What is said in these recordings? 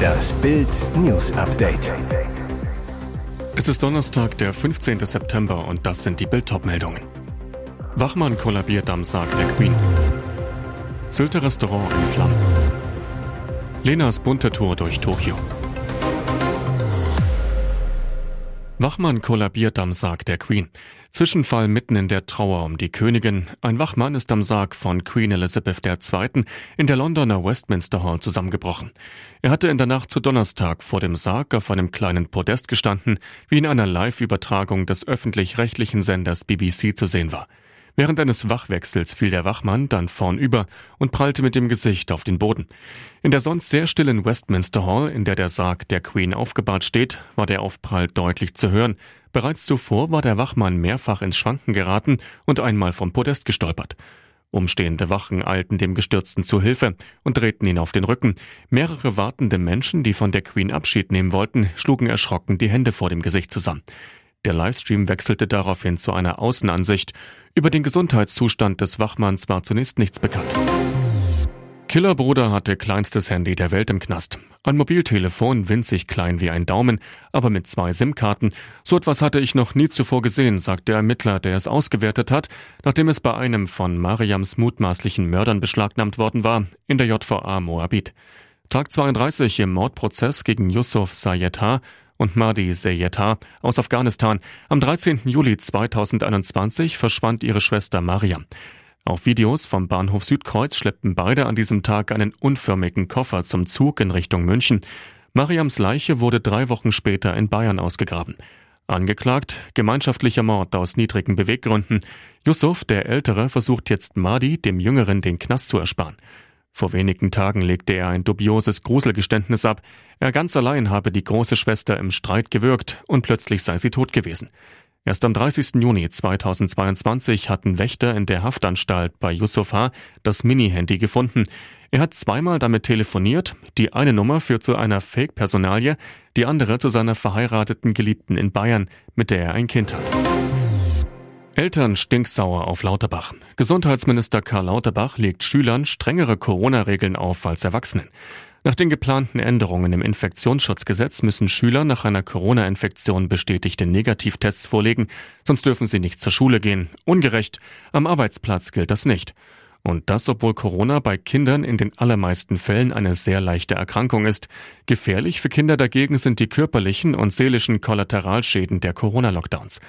Das Bild News Update. Es ist Donnerstag, der 15. September und das sind die Bild meldungen Wachmann kollabiert am Sarg der Queen. Sylter Restaurant in Flammen. Lenas bunte Tour durch Tokio. Wachmann kollabiert am Sarg der Queen. Zwischenfall mitten in der Trauer um die Königin. Ein Wachmann ist am Sarg von Queen Elizabeth II. in der Londoner Westminster Hall zusammengebrochen. Er hatte in der Nacht zu Donnerstag vor dem Sarg auf einem kleinen Podest gestanden, wie in einer Live-Übertragung des öffentlich-rechtlichen Senders BBC zu sehen war. Während eines Wachwechsels fiel der Wachmann dann vornüber und prallte mit dem Gesicht auf den Boden. In der sonst sehr stillen Westminster Hall, in der der Sarg der Queen aufgebahrt steht, war der Aufprall deutlich zu hören. Bereits zuvor war der Wachmann mehrfach ins Schwanken geraten und einmal vom Podest gestolpert. Umstehende Wachen eilten dem Gestürzten zu Hilfe und drehten ihn auf den Rücken. Mehrere wartende Menschen, die von der Queen Abschied nehmen wollten, schlugen erschrocken die Hände vor dem Gesicht zusammen. Der Livestream wechselte daraufhin zu einer Außenansicht. Über den Gesundheitszustand des Wachmanns war zunächst nichts bekannt. Killerbruder hatte kleinstes Handy der Welt im Knast. Ein Mobiltelefon, winzig klein wie ein Daumen, aber mit zwei SIM-Karten. So etwas hatte ich noch nie zuvor gesehen, sagt der Ermittler, der es ausgewertet hat, nachdem es bei einem von Mariams mutmaßlichen Mördern beschlagnahmt worden war, in der JVA Moabit. Tag 32 im Mordprozess gegen Yusuf Sayed und Mahdi Seyeta aus Afghanistan. Am 13. Juli 2021 verschwand ihre Schwester Mariam. Auf Videos vom Bahnhof Südkreuz schleppten beide an diesem Tag einen unförmigen Koffer zum Zug in Richtung München. Mariams Leiche wurde drei Wochen später in Bayern ausgegraben. Angeklagt, gemeinschaftlicher Mord aus niedrigen Beweggründen. Yusuf, der Ältere, versucht jetzt Mahdi, dem Jüngeren, den Knast zu ersparen. Vor wenigen Tagen legte er ein dubioses Gruselgeständnis ab. Er ganz allein habe die große Schwester im Streit gewürgt und plötzlich sei sie tot gewesen. Erst am 30. Juni 2022 hatten Wächter in der Haftanstalt bei Yusuf H. das Mini-Handy gefunden. Er hat zweimal damit telefoniert. Die eine Nummer führt zu einer Fake-Personalie, die andere zu seiner verheirateten Geliebten in Bayern, mit der er ein Kind hat. Eltern stinksauer auf Lauterbach. Gesundheitsminister Karl Lauterbach legt Schülern strengere Corona-Regeln auf als Erwachsenen. Nach den geplanten Änderungen im Infektionsschutzgesetz müssen Schüler nach einer Corona-Infektion bestätigte Negativtests vorlegen, sonst dürfen sie nicht zur Schule gehen. Ungerecht. Am Arbeitsplatz gilt das nicht. Und das, obwohl Corona bei Kindern in den allermeisten Fällen eine sehr leichte Erkrankung ist. Gefährlich für Kinder dagegen sind die körperlichen und seelischen Kollateralschäden der Corona-Lockdowns.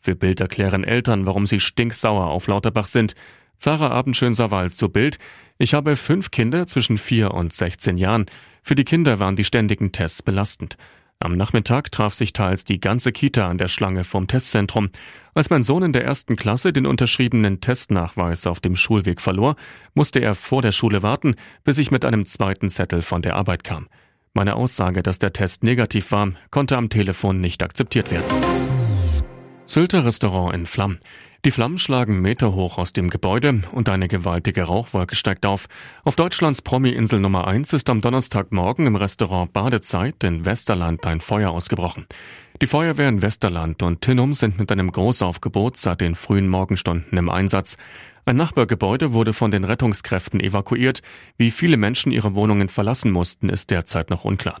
Für Bild erklären Eltern, warum sie stinksauer auf Lauterbach sind. Zara Abendschön-Sawal zu Bild. Ich habe fünf Kinder zwischen vier und 16 Jahren. Für die Kinder waren die ständigen Tests belastend. Am Nachmittag traf sich teils die ganze Kita an der Schlange vom Testzentrum. Als mein Sohn in der ersten Klasse den unterschriebenen Testnachweis auf dem Schulweg verlor, musste er vor der Schule warten, bis ich mit einem zweiten Zettel von der Arbeit kam. Meine Aussage, dass der Test negativ war, konnte am Telefon nicht akzeptiert werden. Sylter Restaurant in Flammen. Die Flammen schlagen meterhoch aus dem Gebäude und eine gewaltige Rauchwolke steigt auf. Auf Deutschlands Promi-Insel Nummer 1 ist am Donnerstagmorgen im Restaurant Badezeit in Westerland ein Feuer ausgebrochen. Die Feuerwehr in Westerland und Tinnum sind mit einem Großaufgebot seit den frühen Morgenstunden im Einsatz. Ein Nachbargebäude wurde von den Rettungskräften evakuiert. Wie viele Menschen ihre Wohnungen verlassen mussten, ist derzeit noch unklar.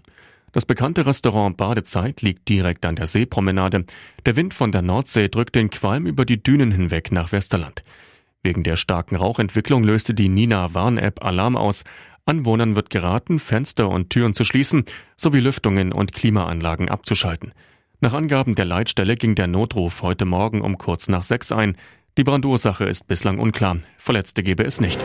Das bekannte Restaurant Badezeit liegt direkt an der Seepromenade. Der Wind von der Nordsee drückt den Qualm über die Dünen hinweg nach Westerland. Wegen der starken Rauchentwicklung löste die Nina Warn-App Alarm aus. Anwohnern wird geraten, Fenster und Türen zu schließen sowie Lüftungen und Klimaanlagen abzuschalten. Nach Angaben der Leitstelle ging der Notruf heute Morgen um kurz nach sechs ein. Die Brandursache ist bislang unklar. Verletzte gebe es nicht.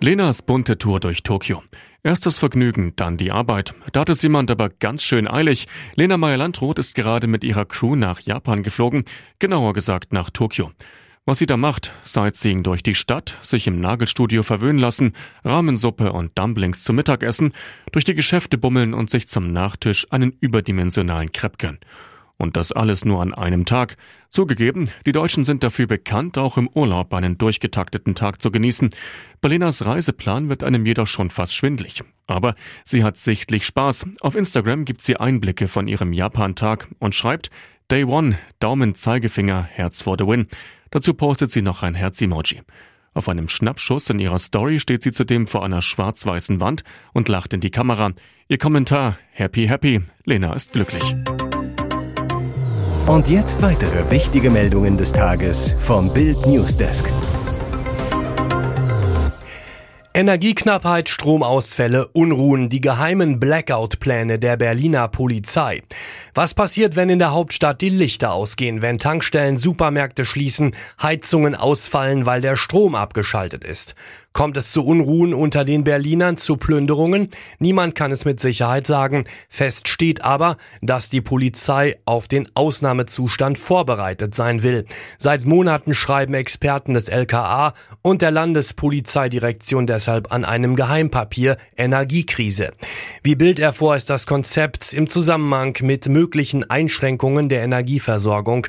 Lenas bunte Tour durch Tokio. Erst das Vergnügen, dann die Arbeit. Da hat es jemand aber ganz schön eilig. Lena Meyer-Landroth ist gerade mit ihrer Crew nach Japan geflogen, genauer gesagt nach Tokio. Was sie da macht, Sightseeing durch die Stadt, sich im Nagelstudio verwöhnen lassen, Ramensuppe und Dumplings zum Mittagessen, durch die Geschäfte bummeln und sich zum Nachtisch einen überdimensionalen Crepe gönnen. Und das alles nur an einem Tag. Zugegeben, die Deutschen sind dafür bekannt, auch im Urlaub einen durchgetakteten Tag zu genießen. Berlinas Reiseplan wird einem jedoch schon fast schwindlig. Aber sie hat sichtlich Spaß. Auf Instagram gibt sie Einblicke von ihrem Japan-Tag und schreibt Day One, Daumen, Zeigefinger, Herz for the win. Dazu postet sie noch ein Herz-Emoji. Auf einem Schnappschuss in ihrer Story steht sie zudem vor einer schwarz-weißen Wand und lacht in die Kamera. Ihr Kommentar, happy, happy, Lena ist glücklich. Und jetzt weitere wichtige Meldungen des Tages vom Bild Newsdesk. Energieknappheit, Stromausfälle, Unruhen, die geheimen Blackout-Pläne der Berliner Polizei. Was passiert, wenn in der Hauptstadt die Lichter ausgehen, wenn Tankstellen, Supermärkte schließen, Heizungen ausfallen, weil der Strom abgeschaltet ist? Kommt es zu Unruhen unter den Berlinern, zu Plünderungen? Niemand kann es mit Sicherheit sagen. Fest steht aber, dass die Polizei auf den Ausnahmezustand vorbereitet sein will. Seit Monaten schreiben Experten des LKA und der Landespolizeidirektion deshalb an einem Geheimpapier Energiekrise. Wie Bild ervor ist das Konzept im Zusammenhang mit möglichen Einschränkungen der Energieversorgung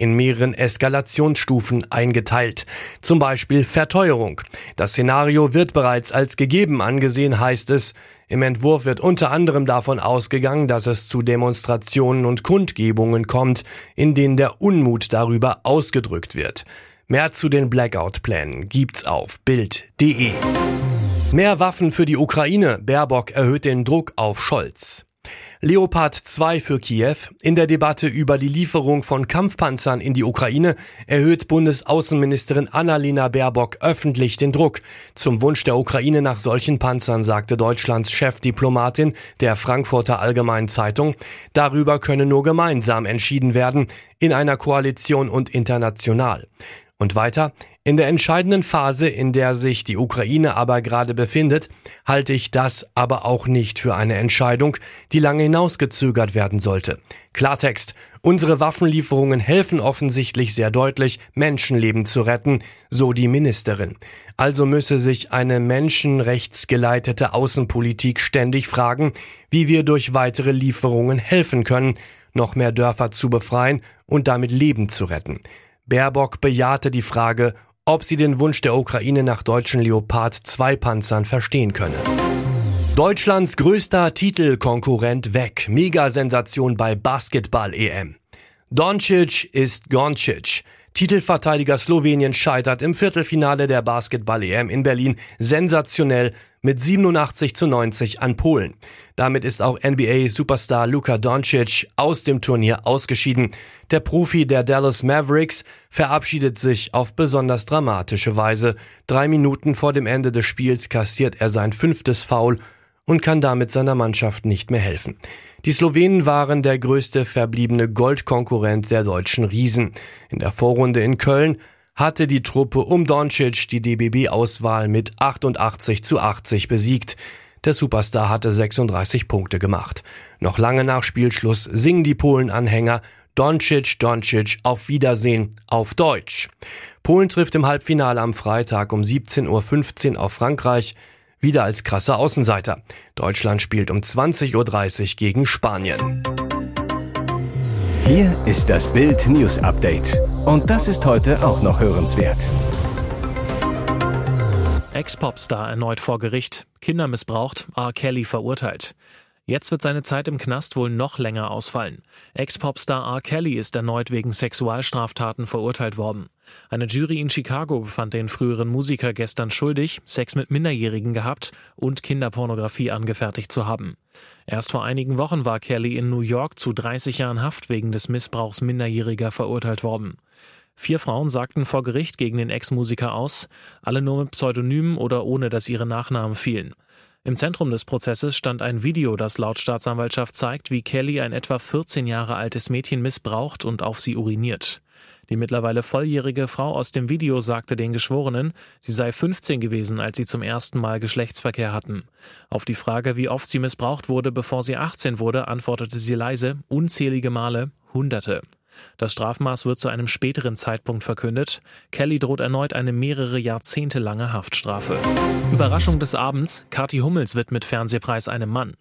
in mehreren Eskalationsstufen eingeteilt. Zum Beispiel Verteuerung. Das Szenario wird bereits als gegeben angesehen, heißt es. Im Entwurf wird unter anderem davon ausgegangen, dass es zu Demonstrationen und Kundgebungen kommt, in denen der Unmut darüber ausgedrückt wird. Mehr zu den Blackout-Plänen gibt's auf Bild.de. Mehr Waffen für die Ukraine. Baerbock erhöht den Druck auf Scholz. Leopard 2 für Kiew. In der Debatte über die Lieferung von Kampfpanzern in die Ukraine erhöht Bundesaußenministerin Annalena Baerbock öffentlich den Druck. Zum Wunsch der Ukraine nach solchen Panzern sagte Deutschlands Chefdiplomatin der Frankfurter Allgemeinen Zeitung, darüber könne nur gemeinsam entschieden werden, in einer Koalition und international. Und weiter, in der entscheidenden Phase, in der sich die Ukraine aber gerade befindet, halte ich das aber auch nicht für eine Entscheidung, die lange hinausgezögert werden sollte. Klartext, unsere Waffenlieferungen helfen offensichtlich sehr deutlich, Menschenleben zu retten, so die Ministerin. Also müsse sich eine menschenrechtsgeleitete Außenpolitik ständig fragen, wie wir durch weitere Lieferungen helfen können, noch mehr Dörfer zu befreien und damit Leben zu retten. Baerbock bejahte die Frage, ob sie den Wunsch der Ukraine nach deutschen Leopard 2 Panzern verstehen könne. Deutschlands größter Titelkonkurrent weg. Megasensation bei Basketball-EM. Doncic ist Goncic. Titelverteidiger Slowenien scheitert im Viertelfinale der Basketball-EM in Berlin sensationell mit 87 zu 90 an Polen. Damit ist auch NBA-Superstar Luka Doncic aus dem Turnier ausgeschieden. Der Profi der Dallas Mavericks verabschiedet sich auf besonders dramatische Weise. Drei Minuten vor dem Ende des Spiels kassiert er sein fünftes Foul und kann damit seiner Mannschaft nicht mehr helfen. Die Slowenen waren der größte verbliebene Goldkonkurrent der deutschen Riesen. In der Vorrunde in Köln hatte die Truppe um Doncic die DBB-Auswahl mit 88 zu 80 besiegt. Der Superstar hatte 36 Punkte gemacht. Noch lange nach Spielschluss singen die Polen-Anhänger Doncic, Doncic, auf Wiedersehen, auf Deutsch. Polen trifft im Halbfinale am Freitag um 17.15 Uhr auf Frankreich wieder als krasser Außenseiter. Deutschland spielt um 20.30 Uhr gegen Spanien. Hier ist das Bild News Update. Und das ist heute auch noch hörenswert. Ex-Popstar erneut vor Gericht. Kinder missbraucht, R. Kelly verurteilt. Jetzt wird seine Zeit im Knast wohl noch länger ausfallen. Ex-Popstar R. Kelly ist erneut wegen Sexualstraftaten verurteilt worden. Eine Jury in Chicago befand den früheren Musiker gestern schuldig, Sex mit Minderjährigen gehabt und Kinderpornografie angefertigt zu haben. Erst vor einigen Wochen war Kelly in New York zu 30 Jahren Haft wegen des Missbrauchs Minderjähriger verurteilt worden. Vier Frauen sagten vor Gericht gegen den Ex-Musiker aus, alle nur mit Pseudonymen oder ohne dass ihre Nachnamen fielen. Im Zentrum des Prozesses stand ein Video, das laut Staatsanwaltschaft zeigt, wie Kelly ein etwa 14 Jahre altes Mädchen missbraucht und auf sie uriniert. Die mittlerweile volljährige Frau aus dem Video sagte den Geschworenen, sie sei 15 gewesen, als sie zum ersten Mal Geschlechtsverkehr hatten. Auf die Frage, wie oft sie missbraucht wurde, bevor sie 18 wurde, antwortete sie leise, unzählige Male, Hunderte. Das Strafmaß wird zu einem späteren Zeitpunkt verkündet. Kelly droht erneut eine mehrere Jahrzehnte lange Haftstrafe. Überraschung des Abends: Kathi Hummels widmet Fernsehpreis einem Mann.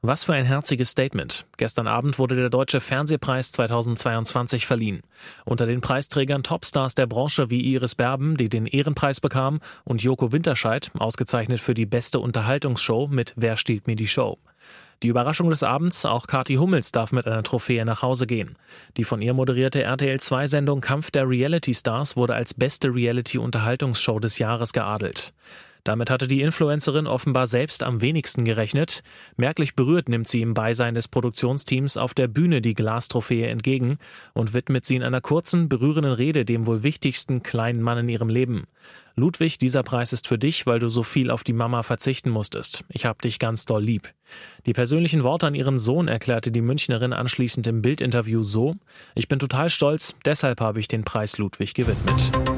Was für ein herziges Statement. Gestern Abend wurde der Deutsche Fernsehpreis 2022 verliehen. Unter den Preisträgern Topstars der Branche wie Iris Berben, die den Ehrenpreis bekam, und Joko Winterscheid, ausgezeichnet für die beste Unterhaltungsshow mit Wer stiehlt mir die Show. Die Überraschung des Abends, auch Kati Hummels darf mit einer Trophäe nach Hause gehen. Die von ihr moderierte RTL2-Sendung Kampf der Reality Stars wurde als beste Reality-Unterhaltungsshow des Jahres geadelt. Damit hatte die Influencerin offenbar selbst am wenigsten gerechnet. Merklich berührt nimmt sie im Beisein des Produktionsteams auf der Bühne die Glastrophäe entgegen und widmet sie in einer kurzen, berührenden Rede dem wohl wichtigsten kleinen Mann in ihrem Leben. Ludwig, dieser Preis ist für dich, weil du so viel auf die Mama verzichten musstest. Ich hab dich ganz doll lieb. Die persönlichen Worte an ihren Sohn erklärte die Münchnerin anschließend im Bildinterview so: Ich bin total stolz, deshalb habe ich den Preis Ludwig gewidmet.